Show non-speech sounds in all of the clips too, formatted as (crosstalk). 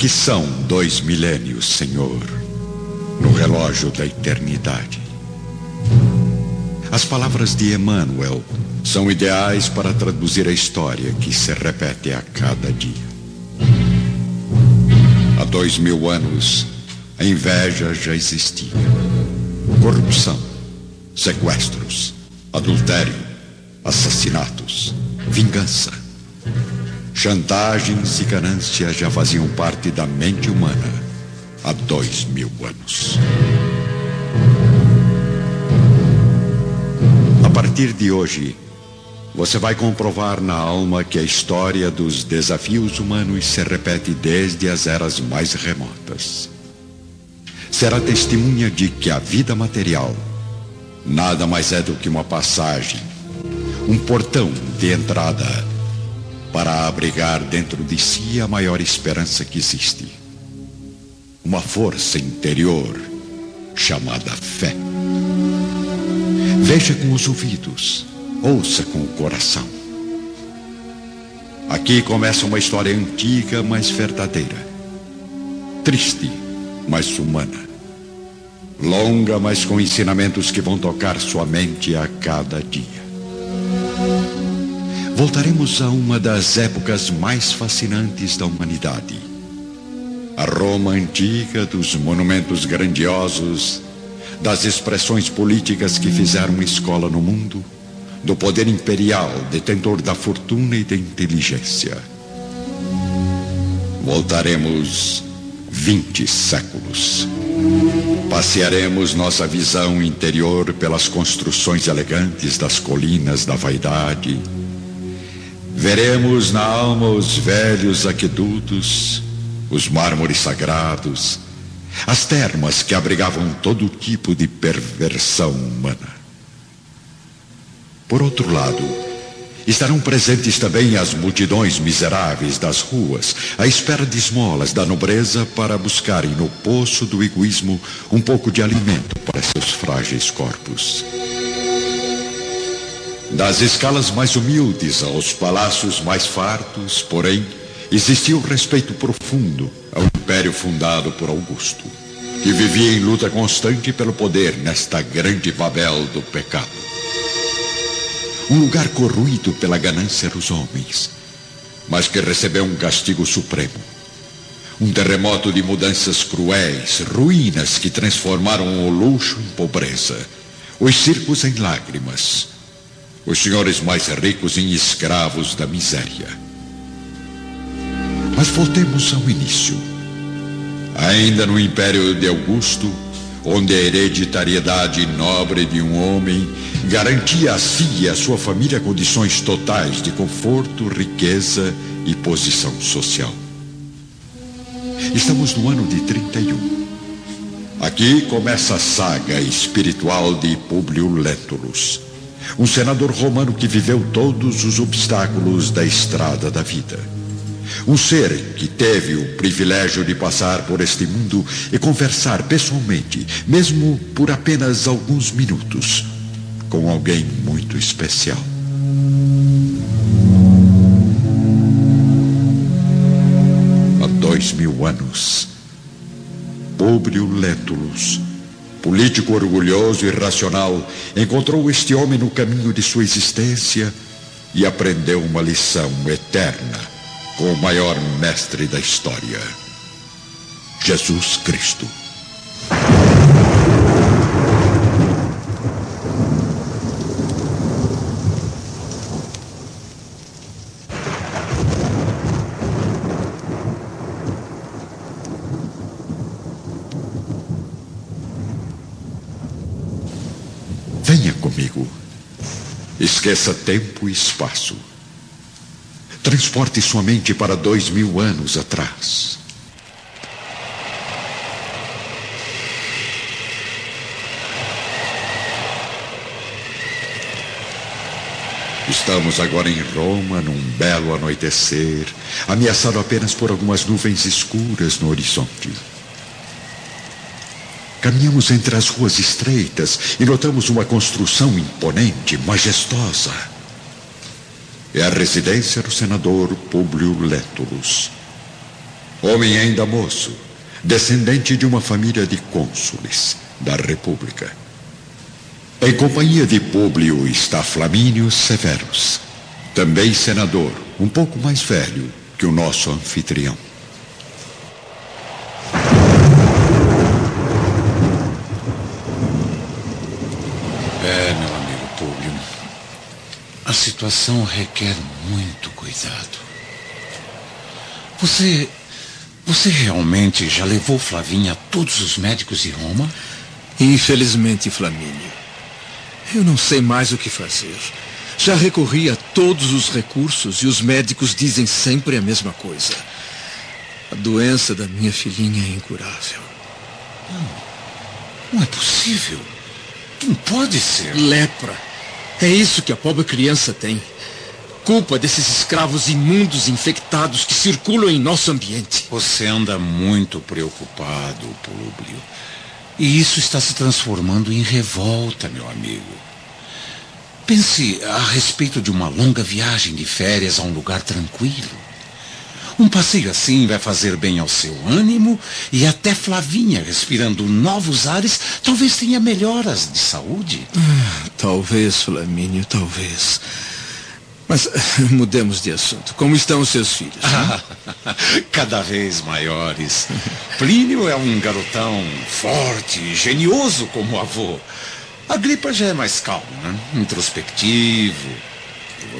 Que são dois milênios, Senhor, no relógio da eternidade? As palavras de Emmanuel são ideais para traduzir a história que se repete a cada dia. Há dois mil anos, a inveja já existia. Corrupção, sequestros, adultério, assassinatos, vingança. Chantagens e ganância já faziam parte da mente humana há dois mil anos. A partir de hoje, você vai comprovar na alma que a história dos desafios humanos se repete desde as eras mais remotas. Será testemunha de que a vida material nada mais é do que uma passagem, um portão de entrada para abrigar dentro de si a maior esperança que existe. Uma força interior chamada fé. Veja com os ouvidos, ouça com o coração. Aqui começa uma história antiga, mas verdadeira. Triste, mas humana. Longa, mas com ensinamentos que vão tocar sua mente a cada dia. Voltaremos a uma das épocas mais fascinantes da humanidade. A Roma antiga dos monumentos grandiosos, das expressões políticas que fizeram escola no mundo, do poder imperial, detentor da fortuna e da inteligência. Voltaremos 20 séculos. Passearemos nossa visão interior pelas construções elegantes das colinas da vaidade. Veremos na alma os velhos aquedutos, os mármores sagrados, as termas que abrigavam todo tipo de perversão humana. Por outro lado, estarão presentes também as multidões miseráveis das ruas, à espera de esmolas da nobreza para buscarem no poço do egoísmo um pouco de alimento para seus frágeis corpos. Das escalas mais humildes aos palácios mais fartos, porém, existia um respeito profundo ao império fundado por Augusto, que vivia em luta constante pelo poder nesta grande Babel do pecado. Um lugar corruído pela ganância dos homens, mas que recebeu um castigo supremo. Um terremoto de mudanças cruéis, ruínas que transformaram o luxo em pobreza, os circos em lágrimas, os senhores mais ricos em escravos da miséria. Mas voltemos ao início. Ainda no império de Augusto, onde a hereditariedade nobre de um homem garantia a si e a sua família condições totais de conforto, riqueza e posição social. Estamos no ano de 31. Aqui começa a saga espiritual de Públio Lentulus, um senador romano que viveu todos os obstáculos da estrada da vida. Um ser que teve o privilégio de passar por este mundo e conversar pessoalmente, mesmo por apenas alguns minutos, com alguém muito especial. Há dois mil anos, Públio Lentulus, político orgulhoso e racional, encontrou este homem no caminho de sua existência e aprendeu uma lição eterna com o maior mestre da história, Jesus Cristo. Venha comigo. Esqueça tempo e espaço. Transporte sua mente para dois mil anos atrás. Estamos agora em Roma, num belo anoitecer, ameaçado apenas por algumas nuvens escuras no horizonte. Caminhamos entre as ruas estreitas e notamos uma construção imponente, majestosa. É a residência do senador Públio Lentulus. Homem ainda moço, descendente de uma família de cônsules da República. Em companhia de Públio está Flamínio Severus, também senador, um pouco mais velho que o nosso anfitrião. É, meu amigo Públio, a situação requer muito cuidado. Você. Você realmente já levou Flavinha a todos os médicos de Roma? Infelizmente, Flamínio. Eu não sei mais o que fazer. Já recorri a todos os recursos e os médicos dizem sempre a mesma coisa. A doença da minha filhinha é incurável. Não, não é possível. Não pode ser. Lepra. É isso que a pobre criança tem. Culpa desses escravos imundos e infectados que circulam em nosso ambiente. Você anda muito preocupado, Públio. E isso está se transformando em revolta, meu amigo. Pense a respeito de uma longa viagem de férias a um lugar tranquilo. Um passeio assim vai fazer bem ao seu ânimo e até Flavinha, respirando novos ares, talvez tenha melhoras de saúde. Ah, talvez, Flamínio, talvez. Mas (laughs) mudemos de assunto. Como estão os seus filhos? (laughs) Cada vez maiores. Plínio é um garotão forte, genioso como o avô. A gripa já é mais calma, né? introspectivo.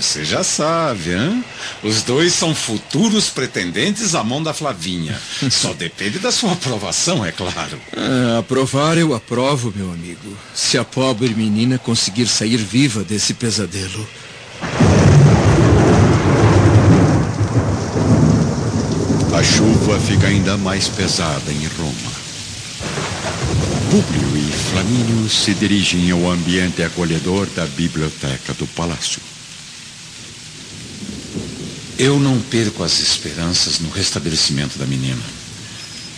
Você já sabe, hein? Os dois são futuros pretendentes à mão da Flavinha. (laughs) Só depende da sua aprovação, é claro. É, aprovar eu aprovo, meu amigo. Se a pobre menina conseguir sair viva desse pesadelo. A chuva fica ainda mais pesada em Roma. Públio e Flamínio se dirigem ao ambiente acolhedor da biblioteca do palácio. Eu não perco as esperanças no restabelecimento da menina.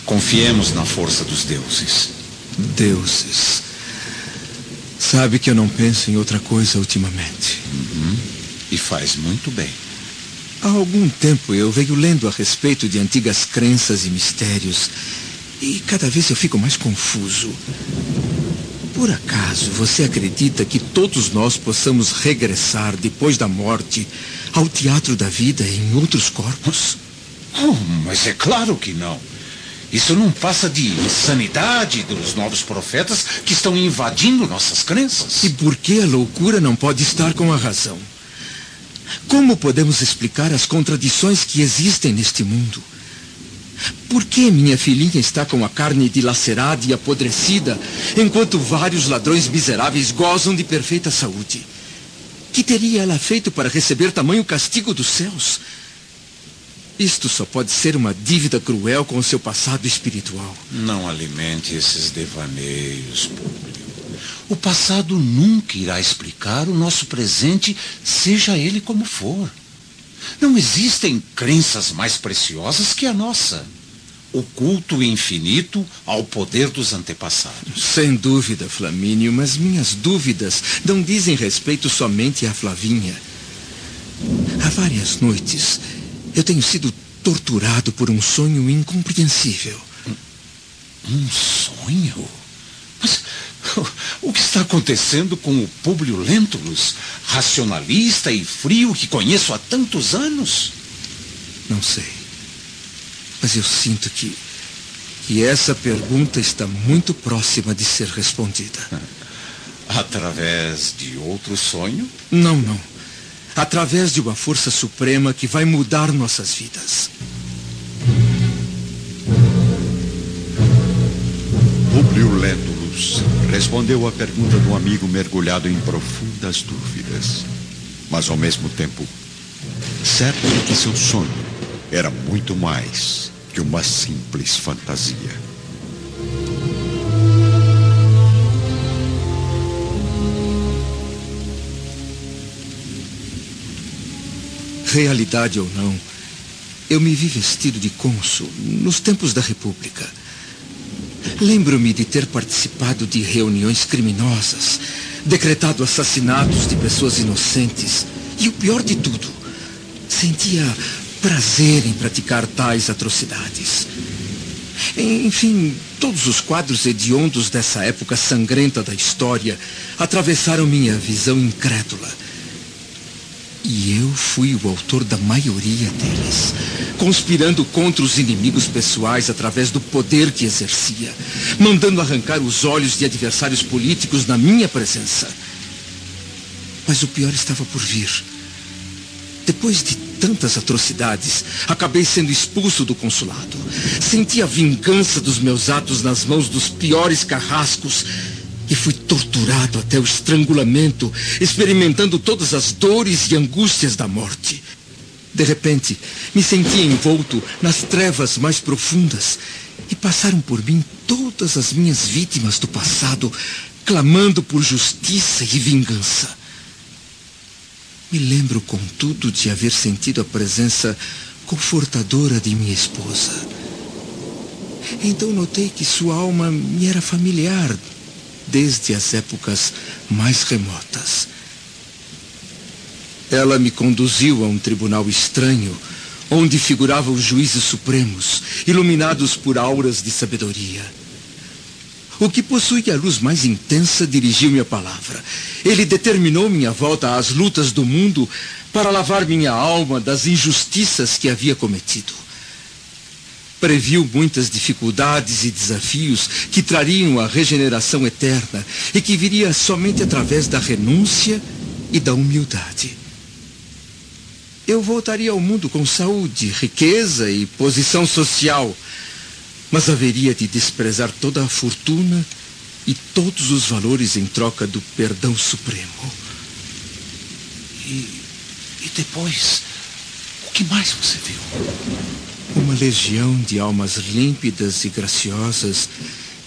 Confiemos na força dos deuses. Deuses. Sabe que eu não penso em outra coisa ultimamente. Uhum. E faz muito bem. Há algum tempo eu venho lendo a respeito de antigas crenças e mistérios e cada vez eu fico mais confuso. Por acaso você acredita que todos nós possamos regressar depois da morte ao teatro da vida em outros corpos? Oh, mas é claro que não. Isso não passa de insanidade dos novos profetas que estão invadindo nossas crenças. E por que a loucura não pode estar com a razão? Como podemos explicar as contradições que existem neste mundo? Por que minha filhinha está com a carne dilacerada e apodrecida, enquanto vários ladrões miseráveis gozam de perfeita saúde? Que teria ela feito para receber tamanho castigo dos céus? Isto só pode ser uma dívida cruel com o seu passado espiritual. Não alimente esses devaneios, Públio. O passado nunca irá explicar o nosso presente, seja ele como for. Não existem crenças mais preciosas que a nossa. O culto infinito ao poder dos antepassados. Sem dúvida, Flamínio, mas minhas dúvidas não dizem respeito somente a Flavinha. Há várias noites eu tenho sido torturado por um sonho incompreensível. Um sonho? (laughs) O que está acontecendo com o Públio Lentulus, racionalista e frio que conheço há tantos anos? Não sei. Mas eu sinto que, que essa pergunta está muito próxima de ser respondida. (laughs) Através de outro sonho? Não, não. Através de uma força suprema que vai mudar nossas vidas. Públio Lentulus respondeu à pergunta do amigo mergulhado em profundas dúvidas, mas ao mesmo tempo certo de que seu sonho era muito mais que uma simples fantasia. Realidade ou não, eu me vi vestido de cônsul nos tempos da República. Lembro-me de ter participado de reuniões criminosas, decretado assassinatos de pessoas inocentes. E o pior de tudo, sentia prazer em praticar tais atrocidades. Enfim, todos os quadros hediondos dessa época sangrenta da história atravessaram minha visão incrédula. E eu fui o autor da maioria deles, conspirando contra os inimigos pessoais através do poder que exercia, mandando arrancar os olhos de adversários políticos na minha presença. Mas o pior estava por vir. Depois de tantas atrocidades, acabei sendo expulso do consulado. Senti a vingança dos meus atos nas mãos dos piores carrascos e fui torturado até o estrangulamento, experimentando todas as dores e angústias da morte. De repente, me senti envolto nas trevas mais profundas e passaram por mim todas as minhas vítimas do passado, clamando por justiça e vingança. Me lembro, contudo, de haver sentido a presença confortadora de minha esposa. Então notei que sua alma me era familiar desde as épocas mais remotas. Ela me conduziu a um tribunal estranho, onde figuravam juízes supremos, iluminados por auras de sabedoria. O que possui a luz mais intensa dirigiu-me a palavra. Ele determinou minha volta às lutas do mundo para lavar minha alma das injustiças que havia cometido. Previu muitas dificuldades e desafios que trariam a regeneração eterna e que viria somente através da renúncia e da humildade. Eu voltaria ao mundo com saúde, riqueza e posição social mas haveria de desprezar toda a fortuna e todos os valores em troca do perdão supremo. E, e depois, o que mais você viu? Uma legião de almas límpidas e graciosas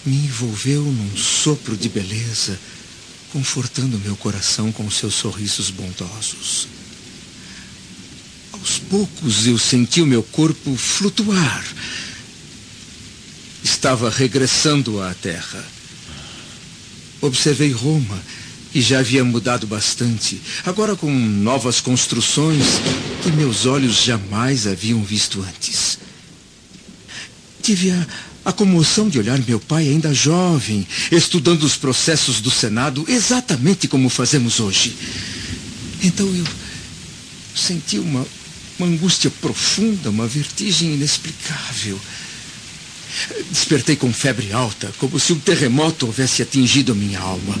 me envolveu num sopro de beleza, confortando meu coração com seus sorrisos bondosos. Aos poucos eu senti o meu corpo flutuar estava regressando à Terra. Observei Roma, que já havia mudado bastante, agora com novas construções que meus olhos jamais haviam visto antes. Tive a, a comoção de olhar meu pai ainda jovem, estudando os processos do Senado exatamente como fazemos hoje. Então eu senti uma, uma angústia profunda, uma vertigem inexplicável. Despertei com febre alta, como se um terremoto houvesse atingido minha alma.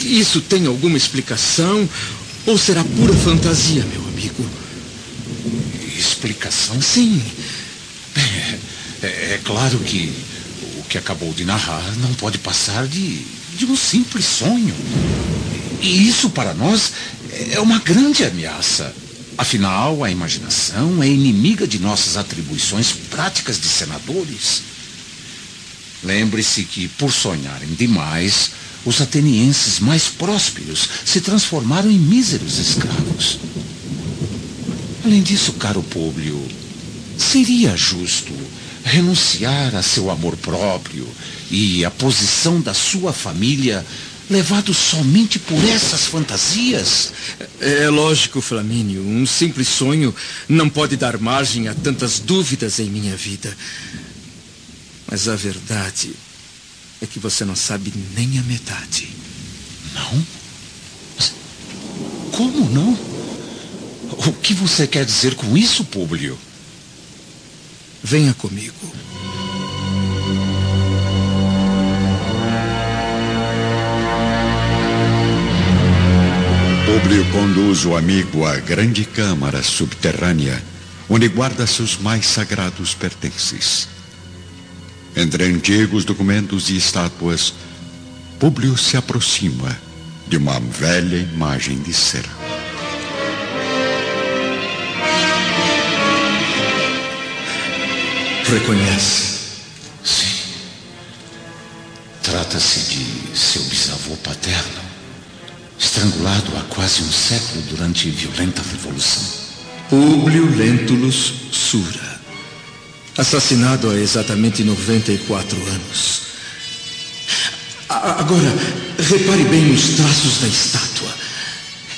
Isso tem alguma explicação ou será pura fantasia, meu amigo? Explicação? Sim. É, é, claro que o que acabou de narrar não pode passar de, de um simples sonho. E isso para nós é uma grande ameaça. Afinal, a imaginação é inimiga de nossas atribuições práticas de senadores. Lembre-se que, por sonharem demais, os atenienses mais prósperos se transformaram em míseros escravos. Além disso, caro Públio, seria justo renunciar a seu amor próprio e a posição da sua família levado somente por essas fantasias? É lógico, Flamínio. Um simples sonho não pode dar margem a tantas dúvidas em minha vida. Mas a verdade é que você não sabe nem a metade. Não? Mas como não? O que você quer dizer com isso, Públio? Venha comigo. Públio conduz o amigo à grande câmara subterrânea, onde guarda seus mais sagrados pertences. Entre antigos documentos e estátuas, Públio se aproxima de uma velha imagem de cera. Reconhece? Sim. Trata-se de seu bisavô paterno estrangulado há quase um século durante violenta revolução. Públio Lentulus Sura. Assassinado há exatamente 94 anos. Agora, repare bem nos traços da estátua.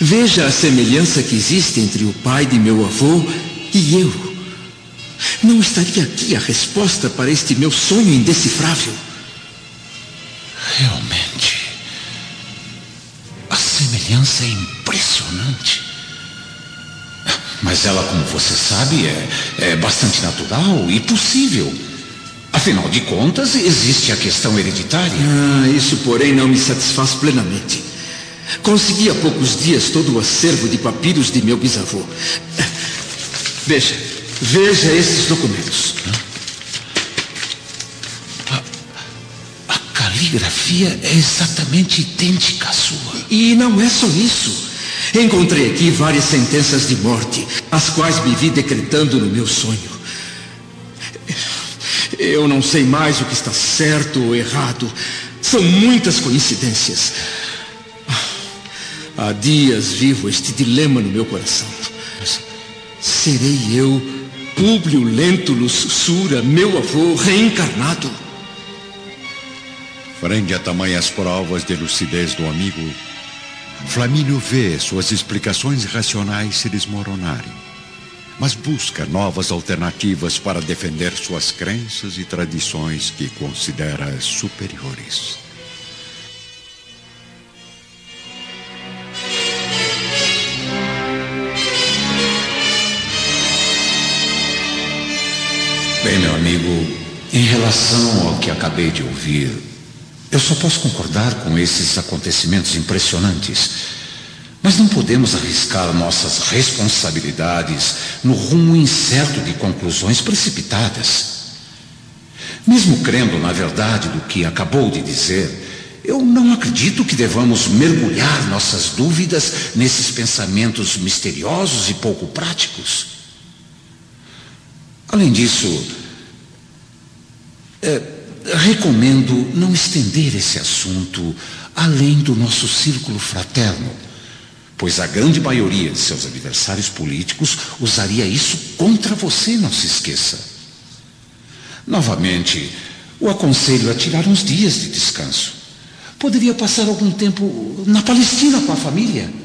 Veja a semelhança que existe entre o pai de meu avô e eu. Não estaria aqui a resposta para este meu sonho indecifrável? Realmente. A semelhança é impressionante. Mas ela, como você sabe, é, é bastante natural e possível. Afinal de contas, existe a questão hereditária. Ah, isso, porém, não me satisfaz plenamente. Consegui há poucos dias todo o acervo de papiros de meu bisavô. Veja, veja esses documentos. A, a caligrafia é exatamente idêntica à sua. E não é só isso. Encontrei aqui várias sentenças de morte, as quais me vi decretando no meu sonho. Eu não sei mais o que está certo ou errado. São muitas coincidências. Há dias vivo este dilema no meu coração. Serei eu, Públio Lentulus Sura, meu avô, reencarnado? Frente a tamanhas provas de lucidez do amigo, Flamínio vê suas explicações racionais se desmoronarem, mas busca novas alternativas para defender suas crenças e tradições que considera superiores. Bem, meu amigo, em relação ao que acabei de ouvir, eu só posso concordar com esses acontecimentos impressionantes. Mas não podemos arriscar nossas responsabilidades no rumo incerto de conclusões precipitadas. Mesmo crendo na verdade do que acabou de dizer, eu não acredito que devamos mergulhar nossas dúvidas nesses pensamentos misteriosos e pouco práticos. Além disso, é, recomendo não estender esse assunto além do nosso círculo fraterno, pois a grande maioria de seus adversários políticos usaria isso contra você, não se esqueça. Novamente, o aconselho a tirar uns dias de descanso. Poderia passar algum tempo na Palestina com a família.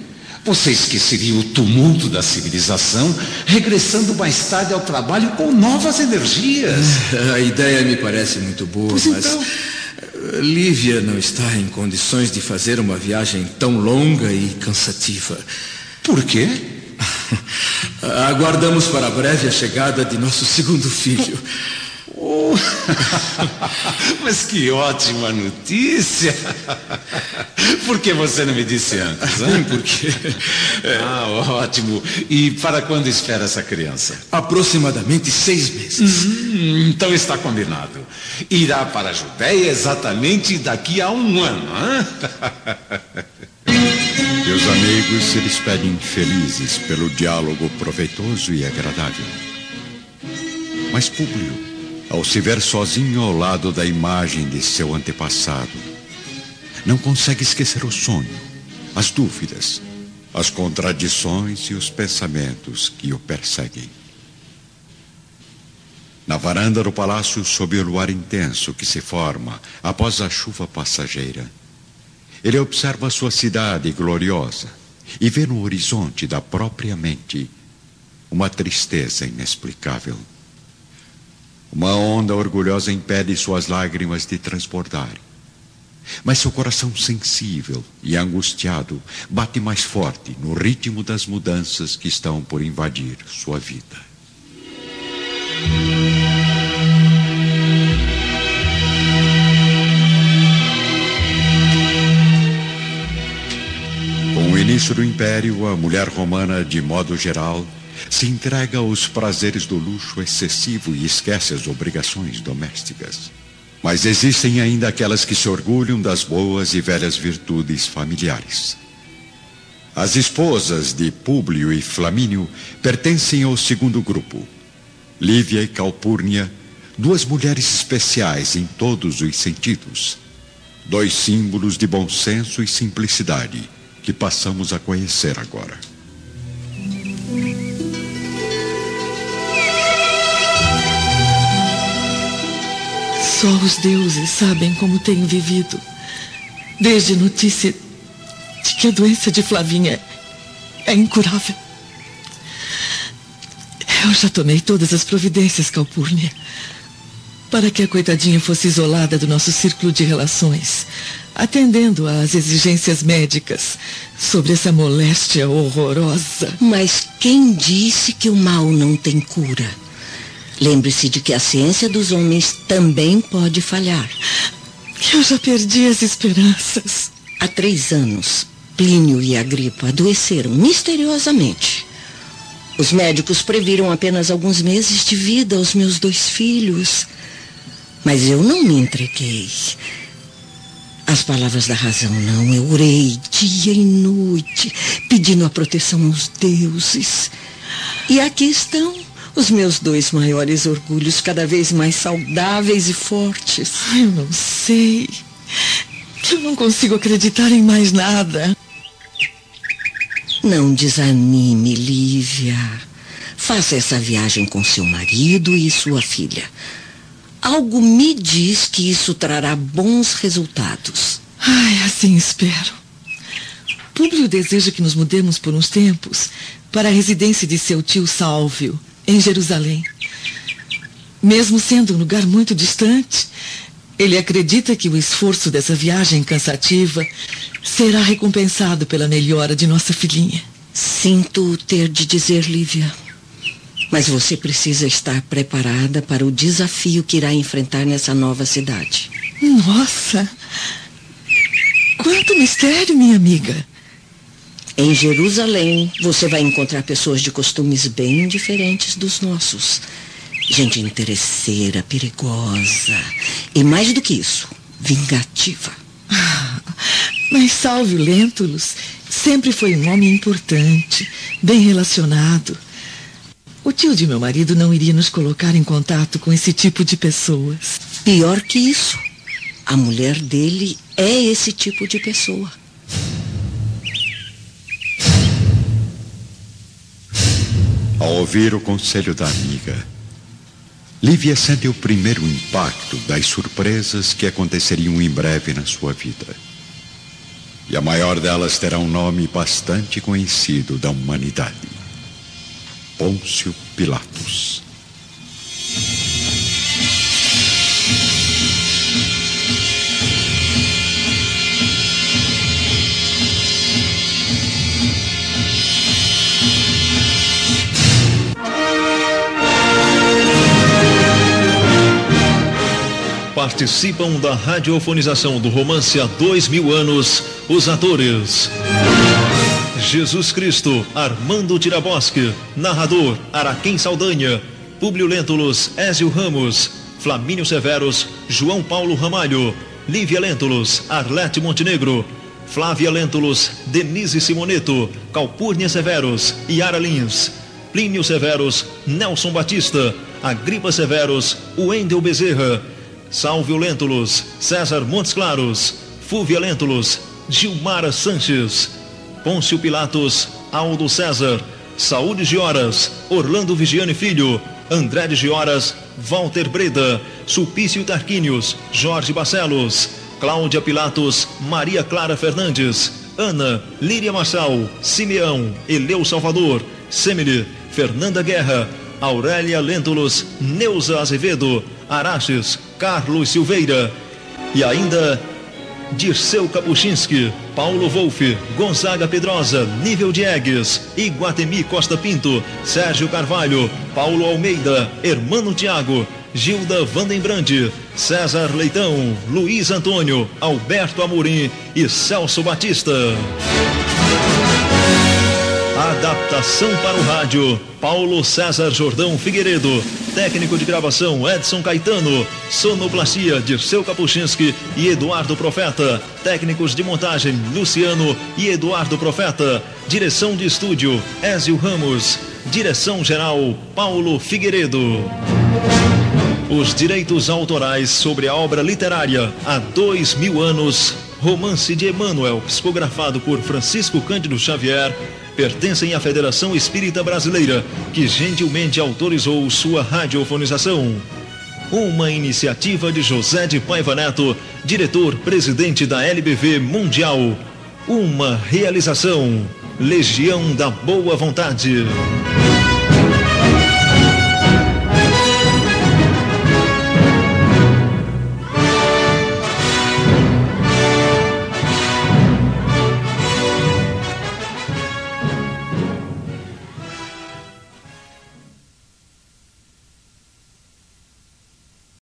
Você esqueceria o tumulto da civilização, regressando mais tarde ao trabalho com novas energias. (laughs) A ideia me parece muito boa, pois mas então. eh, Lívia não está em condições de fazer uma viagem tão longa e cansativa. Por quê? (laughs) Aguardamos para breve a chegada de nosso segundo filho. (laughs) Oh, (laughs) mas que ótima notícia! Por que você não me disse antes? Sim, porque Ah, ótimo. E para quando espera essa criança? aproximadamente seis meses. Hum, então está combinado. Irá para a Judéia exatamente daqui a um ano. E os (laughs) amigos se despedem felizes pelo diálogo proveitoso e agradável. Mas Públio, ao se ver sozinho ao lado da imagem de seu antepassado, não consegue esquecer o sonho, as dúvidas, as contradições e os pensamentos que o perseguem. Na varanda do palácio, sob o luar intenso que se forma após a chuva passageira, ele observa sua cidade gloriosa e vê no horizonte da própria mente uma tristeza inexplicável. Uma onda orgulhosa impede suas lágrimas de transbordarem. Mas seu coração sensível e angustiado bate mais forte no ritmo das mudanças que estão por invadir sua vida. Com o início do império, a mulher romana, de modo geral, se entrega aos prazeres do luxo excessivo e esquece as obrigações domésticas. Mas existem ainda aquelas que se orgulham das boas e velhas virtudes familiares. As esposas de Públio e Flamínio pertencem ao segundo grupo. Lívia e Calpurnia, duas mulheres especiais em todos os sentidos. Dois símbolos de bom senso e simplicidade que passamos a conhecer agora. Só os deuses sabem como tenho vivido. Desde notícia de que a doença de Flavinha é incurável. Eu já tomei todas as providências, Calpurnia, para que a coitadinha fosse isolada do nosso círculo de relações, atendendo às exigências médicas sobre essa moléstia horrorosa. Mas quem disse que o mal não tem cura? Lembre-se de que a ciência dos homens também pode falhar. Eu já perdi as esperanças. Há três anos, Plínio e Agripa adoeceram misteriosamente. Os médicos previram apenas alguns meses de vida aos meus dois filhos. Mas eu não me entreguei. As palavras da razão não. Eu orei dia e noite, pedindo a proteção aos deuses. E aqui estão os meus dois maiores orgulhos, cada vez mais saudáveis e fortes. Eu não sei. Eu não consigo acreditar em mais nada. Não desanime, Lívia. Faça essa viagem com seu marido e sua filha. Algo me diz que isso trará bons resultados. Ai, assim espero. Públio deseja que nos mudemos por uns tempos para a residência de seu tio Sálvio, em Jerusalém. Mesmo sendo um lugar muito distante, ele acredita que o esforço dessa viagem cansativa será recompensado pela melhora de nossa filhinha. Sinto ter de dizer, Lívia. Mas você precisa estar preparada para o desafio que irá enfrentar nessa nova cidade. Nossa! Quanto mistério, minha amiga. Em Jerusalém, você vai encontrar pessoas de costumes bem diferentes dos nossos. Gente interesseira, perigosa. E mais do que isso, vingativa. (laughs) Mas Salvio Lentulus sempre foi um homem importante, bem relacionado. O tio de meu marido não iria nos colocar em contato com esse tipo de pessoas. Pior que isso, a mulher dele é esse tipo de pessoa. Ao ouvir o conselho da amiga, Lívia sente o primeiro impacto das surpresas que aconteceriam em breve na sua vida. E a maior delas terá um nome bastante conhecido da humanidade. Pôncio Pilatos. Participam da radiofonização do romance há dois mil anos os atores. Jesus Cristo, Armando Tirabosque, narrador Araquém Saldanha, Públio Lentulus, Ézio Ramos, Flamínio Severos, João Paulo Ramalho, Lívia Lentulus, Arlete Montenegro, Flávia Lentulus, Denise Simoneto, Calpurnia Severos, Yara Lins, Plínio Severos, Nelson Batista, Agripa Severos, Wendel Bezerra, Salvio Lentulus, César Montes Claros, Fúvia Lentulus, Gilmara Sanches, Pôncio Pilatos, Aldo César, Saúde Gioras, Orlando Vigiane Filho, André de Gioras, Walter Breda, Sulpício Tarquínios, Jorge Barcelos, Cláudia Pilatos, Maria Clara Fernandes, Ana, Líria Marçal, Simeão, Eleu Salvador, Semile, Fernanda Guerra, Aurélia Lentulus, Neuza Azevedo, Araches, Carlos Silveira e ainda Dirceu Kapuchinski, Paulo Wolff, Gonzaga Pedrosa, Nível Diegues, Iguatemi Costa Pinto, Sérgio Carvalho, Paulo Almeida, Hermano Tiago, Gilda Vandenbrande, César Leitão, Luiz Antônio, Alberto Amorim e Celso Batista. Adaptação para o rádio, Paulo César Jordão Figueiredo. Técnico de gravação, Edson Caetano. Sonoplastia, Dirceu Kapuchinski e Eduardo Profeta. Técnicos de montagem, Luciano e Eduardo Profeta. Direção de estúdio, Ézio Ramos. Direção geral, Paulo Figueiredo. Os direitos autorais sobre a obra literária há dois mil anos. Romance de Emmanuel, psicografado por Francisco Cândido Xavier pertencem à Federação Espírita Brasileira, que gentilmente autorizou sua radiofonização. Uma iniciativa de José de Paiva Neto, diretor-presidente da LBV Mundial. Uma realização Legião da Boa Vontade.